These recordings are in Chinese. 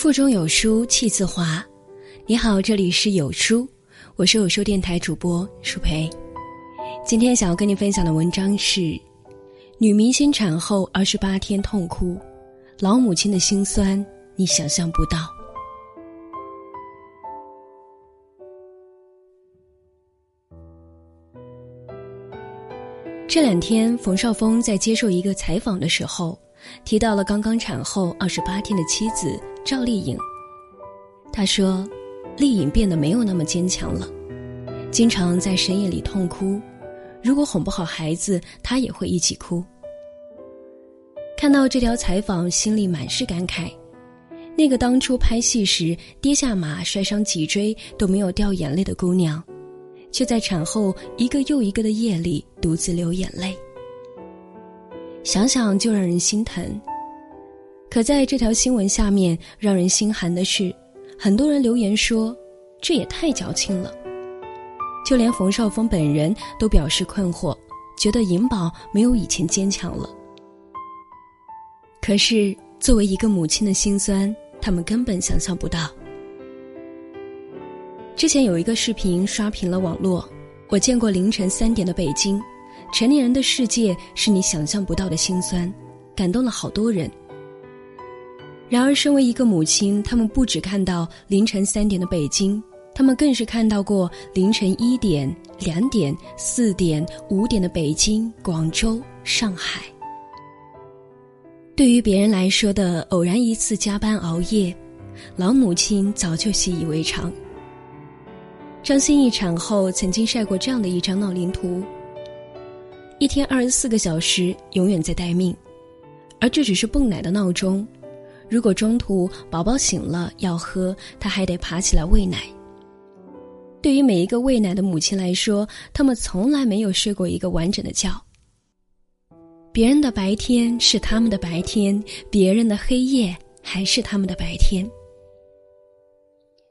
腹中有书气自华。你好，这里是有书，我是有书电台主播舒培。今天想要跟你分享的文章是：女明星产后二十八天痛哭，老母亲的心酸你想象不到。这两天，冯绍峰在接受一个采访的时候，提到了刚刚产后二十八天的妻子。赵丽颖，她说：“丽颖变得没有那么坚强了，经常在深夜里痛哭。如果哄不好孩子，她也会一起哭。”看到这条采访，心里满是感慨。那个当初拍戏时跌下马摔伤脊椎都没有掉眼泪的姑娘，却在产后一个又一个的夜里独自流眼泪。想想就让人心疼。可在这条新闻下面，让人心寒的是，很多人留言说：“这也太矫情了。”就连冯绍峰本人都表示困惑，觉得颖宝没有以前坚强了。可是，作为一个母亲的心酸，他们根本想象不到。之前有一个视频刷屏了网络，我见过凌晨三点的北京，成年人的世界是你想象不到的心酸，感动了好多人。然而，身为一个母亲，他们不只看到凌晨三点的北京，他们更是看到过凌晨一点、两点、四点、五点的北京、广州、上海。对于别人来说的偶然一次加班熬夜，老母亲早就习以为常。张歆艺产后曾经晒过这样的一张闹铃图：一天二十四个小时，永远在待命，而这只是泵奶的闹钟。如果中途宝宝醒了要喝，他还得爬起来喂奶。对于每一个喂奶的母亲来说，他们从来没有睡过一个完整的觉。别人的白天是他们的白天，别人的黑夜还是他们的白天。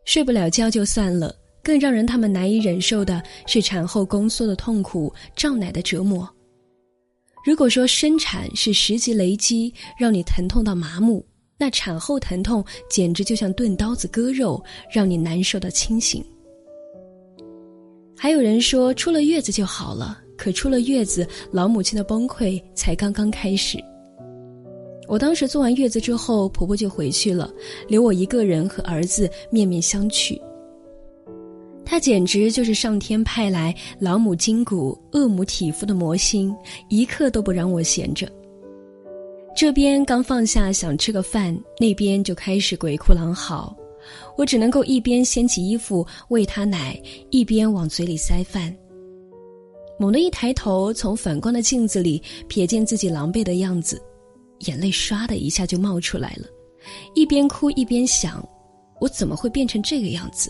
睡不了觉就算了，更让人他们难以忍受的是产后宫缩的痛苦、胀奶的折磨。如果说生产是十级雷击，让你疼痛到麻木。那产后疼痛简直就像钝刀子割肉，让你难受到清醒。还有人说出了月子就好了，可出了月子，老母亲的崩溃才刚刚开始。我当时做完月子之后，婆婆就回去了，留我一个人和儿子面面相觑。她简直就是上天派来老母筋骨、恶母体肤的魔星，一刻都不让我闲着。这边刚放下想吃个饭，那边就开始鬼哭狼嚎，我只能够一边掀起衣服喂他奶，一边往嘴里塞饭。猛地一抬头，从反光的镜子里瞥见自己狼狈的样子，眼泪唰的一下就冒出来了，一边哭一边想：我怎么会变成这个样子？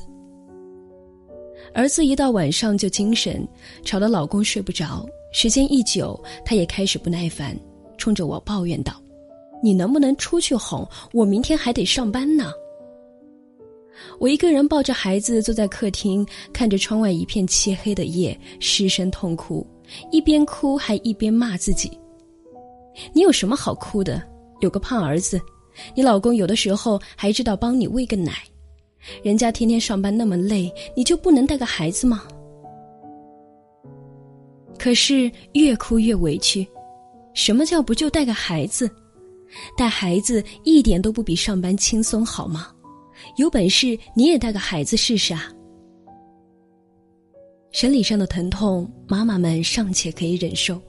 儿子一到晚上就精神，吵得老公睡不着，时间一久，他也开始不耐烦。冲着我抱怨道：“你能不能出去哄？我明天还得上班呢。”我一个人抱着孩子坐在客厅，看着窗外一片漆黑的夜，失声痛哭，一边哭还一边骂自己：“你有什么好哭的？有个胖儿子，你老公有的时候还知道帮你喂个奶，人家天天上班那么累，你就不能带个孩子吗？”可是越哭越委屈。什么叫不就带个孩子？带孩子一点都不比上班轻松，好吗？有本事你也带个孩子试试啊！生理上的疼痛，妈妈们尚且可以忍受，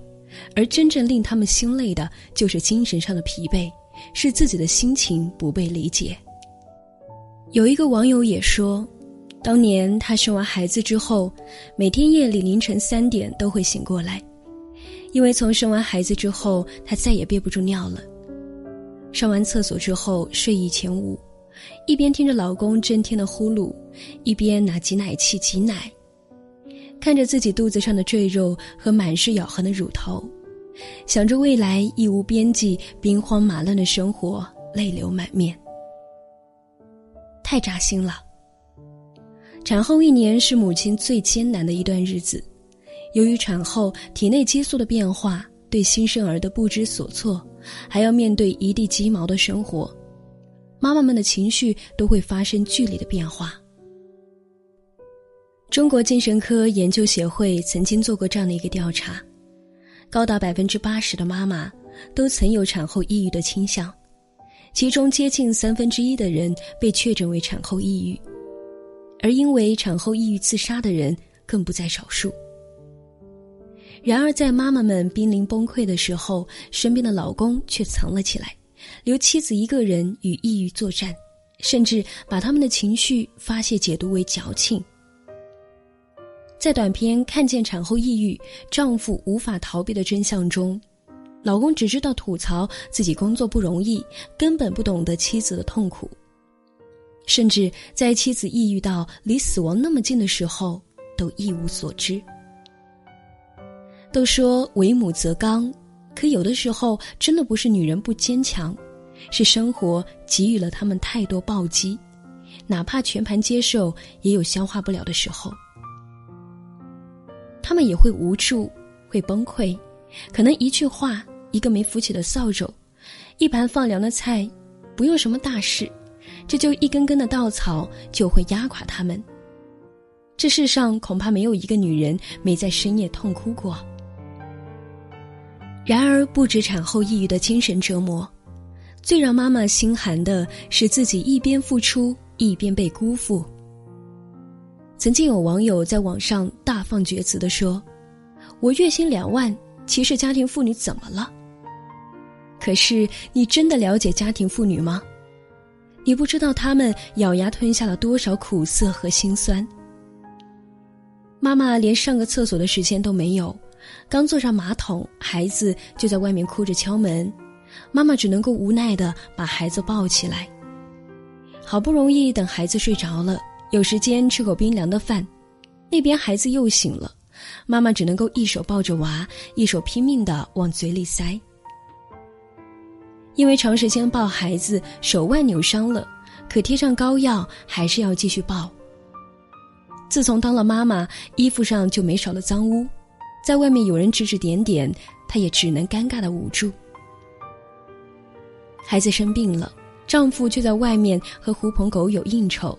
而真正令他们心累的，就是精神上的疲惫，是自己的心情不被理解。有一个网友也说，当年他生完孩子之后，每天夜里凌晨三点都会醒过来。因为从生完孩子之后，她再也憋不住尿了。上完厕所之后，睡意全无，一边听着老公震天的呼噜，一边拿挤奶器挤奶，看着自己肚子上的赘肉和满是咬痕的乳头，想着未来一无边际、兵荒马乱的生活，泪流满面。太扎心了。产后一年是母亲最艰难的一段日子。由于产后体内激素的变化，对新生儿的不知所措，还要面对一地鸡毛的生活，妈妈们的情绪都会发生剧烈的变化。中国精神科研究协会曾经做过这样的一个调查，高达百分之八十的妈妈都曾有产后抑郁的倾向，其中接近三分之一的人被确诊为产后抑郁，而因为产后抑郁自杀的人更不在少数。然而，在妈妈们濒临崩溃的时候，身边的老公却藏了起来，留妻子一个人与抑郁作战，甚至把他们的情绪发泄解读为矫情。在短片看见产后抑郁、丈夫无法逃避的真相中，老公只知道吐槽自己工作不容易，根本不懂得妻子的痛苦，甚至在妻子抑郁到离死亡那么近的时候，都一无所知。都说为母则刚，可有的时候真的不是女人不坚强，是生活给予了他们太多暴击，哪怕全盘接受，也有消化不了的时候。他们也会无助，会崩溃，可能一句话，一个没扶起的扫帚，一盘放凉的菜，不用什么大事，这就一根根的稻草就会压垮他们。这世上恐怕没有一个女人没在深夜痛哭过。然而，不止产后抑郁的精神折磨，最让妈妈心寒的是自己一边付出一边被辜负。曾经有网友在网上大放厥词的说：“我月薪两万，歧视家庭妇女怎么了？”可是，你真的了解家庭妇女吗？你不知道她们咬牙吞下了多少苦涩和心酸。妈妈连上个厕所的时间都没有。刚坐上马桶，孩子就在外面哭着敲门，妈妈只能够无奈的把孩子抱起来。好不容易等孩子睡着了，有时间吃口冰凉的饭，那边孩子又醒了，妈妈只能够一手抱着娃，一手拼命的往嘴里塞。因为长时间抱孩子，手腕扭伤了，可贴上膏药还是要继续抱。自从当了妈妈，衣服上就没少了脏污。在外面有人指指点点，她也只能尴尬的捂住。孩子生病了，丈夫却在外面和狐朋狗友应酬，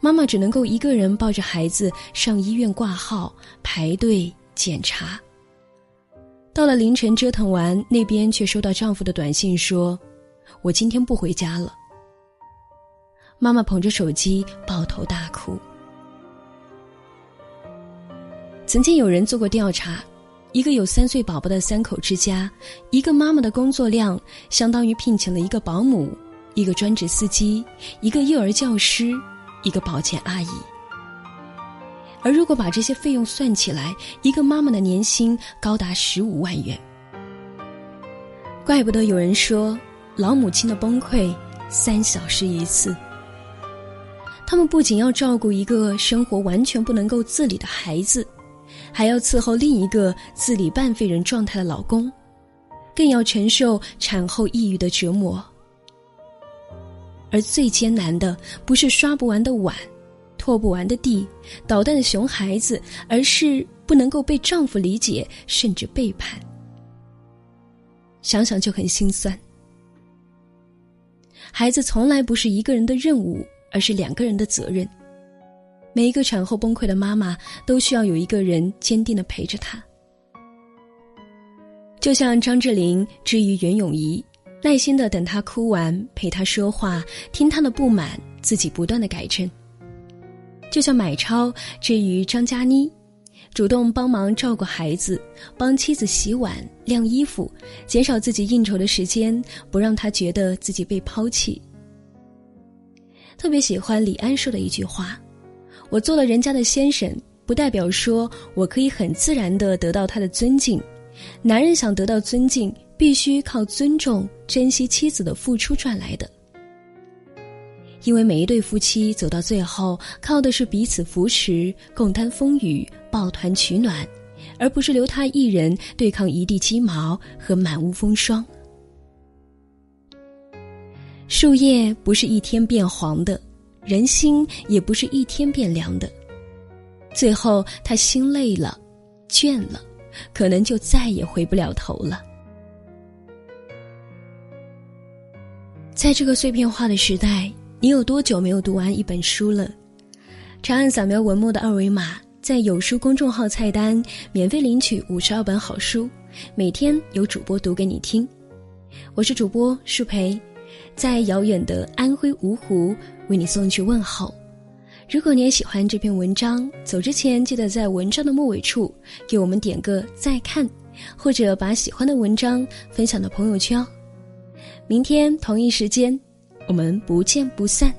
妈妈只能够一个人抱着孩子上医院挂号、排队检查。到了凌晨折腾完，那边却收到丈夫的短信说：“我今天不回家了。”妈妈捧着手机抱头大哭。曾经有人做过调查，一个有三岁宝宝的三口之家，一个妈妈的工作量相当于聘请了一个保姆、一个专职司机、一个幼儿教师、一个保洁阿姨。而如果把这些费用算起来，一个妈妈的年薪高达十五万元。怪不得有人说，老母亲的崩溃三小时一次。他们不仅要照顾一个生活完全不能够自理的孩子。还要伺候另一个自理半废人状态的老公，更要承受产后抑郁的折磨。而最艰难的不是刷不完的碗、拖不完的地、捣蛋的熊孩子，而是不能够被丈夫理解，甚至背叛。想想就很心酸。孩子从来不是一个人的任务，而是两个人的责任。每一个产后崩溃的妈妈都需要有一个人坚定的陪着她，就像张智霖之于袁咏仪，耐心的等她哭完，陪她说话，听她的不满，自己不断的改正；就像买超之于张嘉倪，主动帮忙照顾孩子，帮妻子洗碗、晾衣服，减少自己应酬的时间，不让她觉得自己被抛弃。特别喜欢李安说的一句话。我做了人家的先生，不代表说我可以很自然的得到他的尊敬。男人想得到尊敬，必须靠尊重、珍惜妻子的付出赚来的。因为每一对夫妻走到最后，靠的是彼此扶持、共担风雨、抱团取暖，而不是留他一人对抗一地鸡毛和满屋风霜。树叶不是一天变黄的。人心也不是一天变凉的，最后他心累了，倦了，可能就再也回不了头了。在这个碎片化的时代，你有多久没有读完一本书了？长按扫描文末的二维码，在有书公众号菜单免费领取五十二本好书，每天有主播读给你听。我是主播舒培，在遥远的安徽芜湖为你送去问候。如果你也喜欢这篇文章，走之前记得在文章的末尾处给我们点个再看，或者把喜欢的文章分享到朋友圈哦。明天同一时间，我们不见不散。